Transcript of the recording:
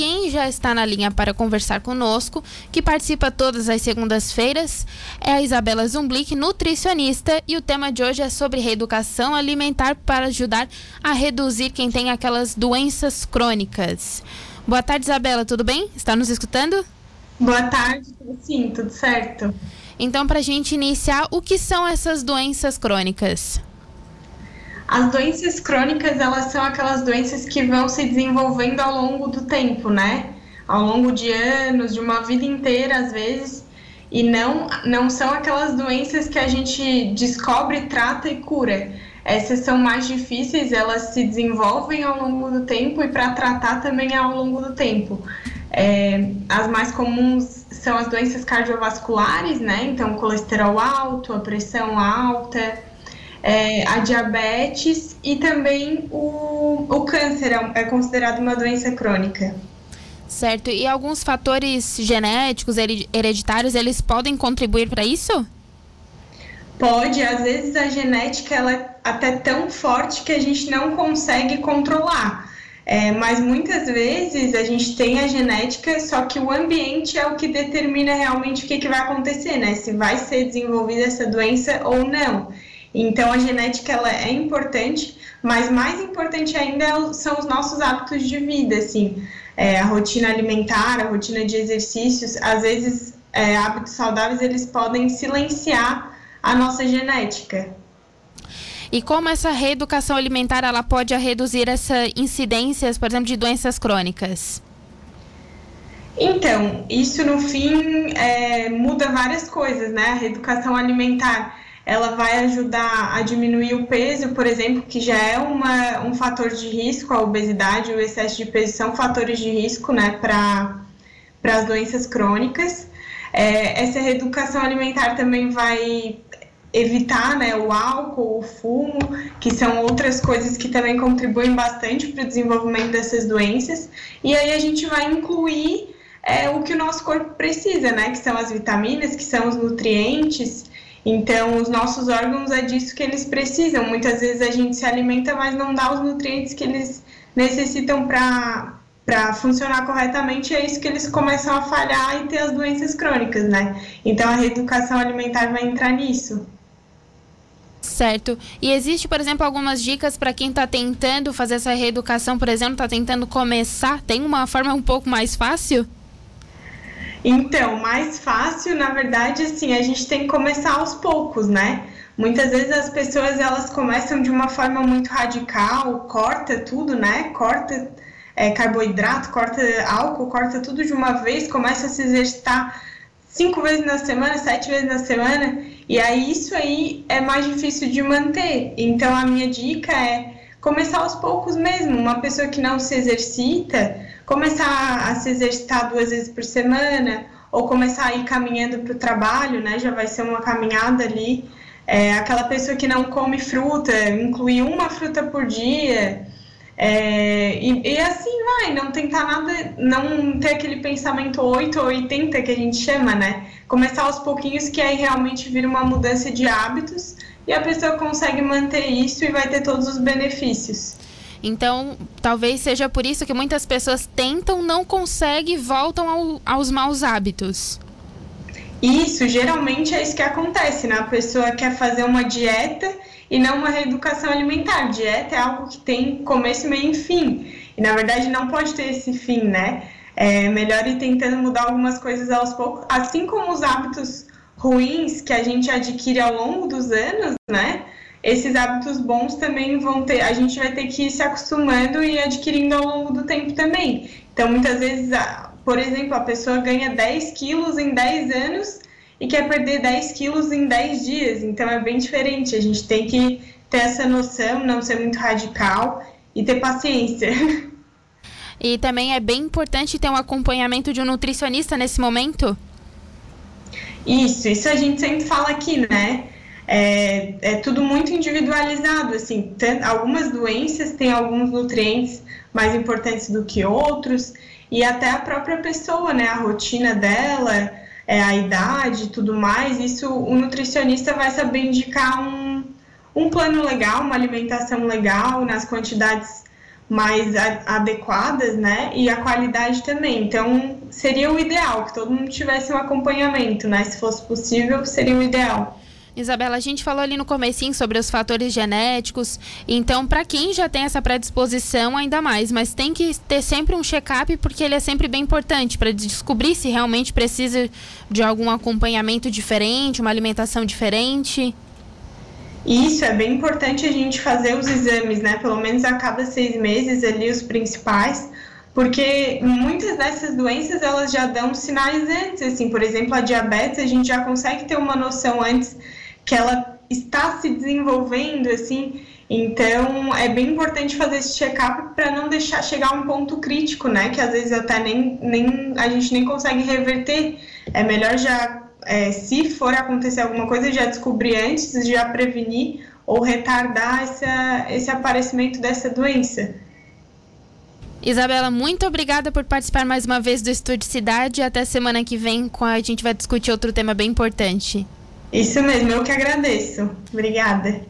quem já está na linha para conversar conosco, que participa todas as segundas-feiras, é a Isabela Zumblick, nutricionista, e o tema de hoje é sobre reeducação alimentar para ajudar a reduzir quem tem aquelas doenças crônicas. Boa tarde, Isabela, tudo bem? Está nos escutando? Boa tarde, sim, tudo certo. Então, para a gente iniciar, o que são essas doenças crônicas? As doenças crônicas, elas são aquelas doenças que vão se desenvolvendo ao longo do tempo, né? Ao longo de anos, de uma vida inteira, às vezes, e não, não são aquelas doenças que a gente descobre, trata e cura. Essas são mais difíceis, elas se desenvolvem ao longo do tempo e para tratar também ao longo do tempo. É, as mais comuns são as doenças cardiovasculares, né? Então, colesterol alto, a pressão alta, é, a diabetes e também o, o câncer é, é considerado uma doença crônica. Certo. E alguns fatores genéticos, hereditários, eles podem contribuir para isso? Pode. Às vezes a genética ela é até tão forte que a gente não consegue controlar. É, mas muitas vezes a gente tem a genética, só que o ambiente é o que determina realmente o que, que vai acontecer, né? Se vai ser desenvolvida essa doença ou não. Então a genética ela é importante, mas mais importante ainda é são os nossos hábitos de vida, assim, é, a rotina alimentar, a rotina de exercícios, às vezes é, hábitos saudáveis eles podem silenciar a nossa genética. E como essa reeducação alimentar ela pode reduzir essas incidências, por exemplo, de doenças crônicas? Então, isso no fim é, muda várias coisas, né? A reeducação alimentar ela vai ajudar a diminuir o peso, por exemplo, que já é uma, um fator de risco, a obesidade o excesso de peso são fatores de risco né, para as doenças crônicas. É, essa reeducação alimentar também vai evitar né, o álcool, o fumo, que são outras coisas que também contribuem bastante para o desenvolvimento dessas doenças. E aí a gente vai incluir é, o que o nosso corpo precisa, né, que são as vitaminas, que são os nutrientes, então, os nossos órgãos é disso que eles precisam. Muitas vezes a gente se alimenta, mas não dá os nutrientes que eles necessitam para funcionar corretamente, é isso que eles começam a falhar e ter as doenças crônicas, né? Então a reeducação alimentar vai entrar nisso. Certo. E existe, por exemplo, algumas dicas para quem está tentando fazer essa reeducação, por exemplo, está tentando começar? Tem uma forma um pouco mais fácil? Então, mais fácil, na verdade, assim, a gente tem que começar aos poucos, né? Muitas vezes as pessoas elas começam de uma forma muito radical, corta tudo, né? Corta é, carboidrato, corta álcool, corta tudo de uma vez, começa a se exercitar cinco vezes na semana, sete vezes na semana, e aí isso aí é mais difícil de manter. Então a minha dica é começar aos poucos mesmo. Uma pessoa que não se exercita, começar a se exercitar duas vezes por semana, ou começar a ir caminhando para o trabalho, né? Já vai ser uma caminhada ali. É, aquela pessoa que não come fruta, incluir uma fruta por dia. É, e, e, assim vai, não tentar nada, não ter aquele pensamento 8 ou 80 que a gente chama, né? Começar aos pouquinhos, que aí realmente vira uma mudança de hábitos e a pessoa consegue manter isso e vai ter todos os benefícios. Então, talvez seja por isso que muitas pessoas tentam, não conseguem e voltam ao, aos maus hábitos. Isso, geralmente é isso que acontece, né? A pessoa quer fazer uma dieta e não uma reeducação alimentar. Dieta é algo que tem começo, meio e fim. E na verdade não pode ter esse fim, né? É melhor ir tentando mudar algumas coisas aos poucos, assim como os hábitos ruins que a gente adquire ao longo dos anos, né? Esses hábitos bons também vão ter, a gente vai ter que ir se acostumando e adquirindo ao longo do tempo também. Então, muitas vezes, por exemplo, a pessoa ganha 10 quilos em 10 anos e quer perder 10 quilos em 10 dias. Então, é bem diferente. A gente tem que ter essa noção, não ser muito radical e ter paciência. E também é bem importante ter um acompanhamento de um nutricionista nesse momento? Isso, isso a gente sempre fala aqui, né? É, é tudo muito individualizado, assim, algumas doenças têm alguns nutrientes mais importantes do que outros, e até a própria pessoa, né, a rotina dela, é, a idade tudo mais, isso o nutricionista vai saber indicar um, um plano legal, uma alimentação legal, nas quantidades mais adequadas, né? E a qualidade também. Então, seria o ideal que todo mundo tivesse um acompanhamento, né? Se fosse possível, seria o ideal. Isabela, a gente falou ali no comecinho sobre os fatores genéticos, então para quem já tem essa predisposição ainda mais, mas tem que ter sempre um check-up porque ele é sempre bem importante para descobrir se realmente precisa de algum acompanhamento diferente, uma alimentação diferente. Isso é bem importante a gente fazer os exames, né? Pelo menos a cada seis meses ali os principais, porque muitas dessas doenças elas já dão sinais antes, assim, por exemplo, a diabetes a gente já consegue ter uma noção antes que ela está se desenvolvendo, assim. Então, é bem importante fazer esse check-up para não deixar chegar a um ponto crítico, né? Que às vezes até nem, nem a gente nem consegue reverter. É melhor já, é, se for acontecer alguma coisa, já descobrir antes, já prevenir ou retardar essa, esse aparecimento dessa doença. Isabela, muito obrigada por participar mais uma vez do Estúdio Cidade. Até semana que vem, a gente vai discutir outro tema bem importante. Isso mesmo, eu que agradeço. Obrigada.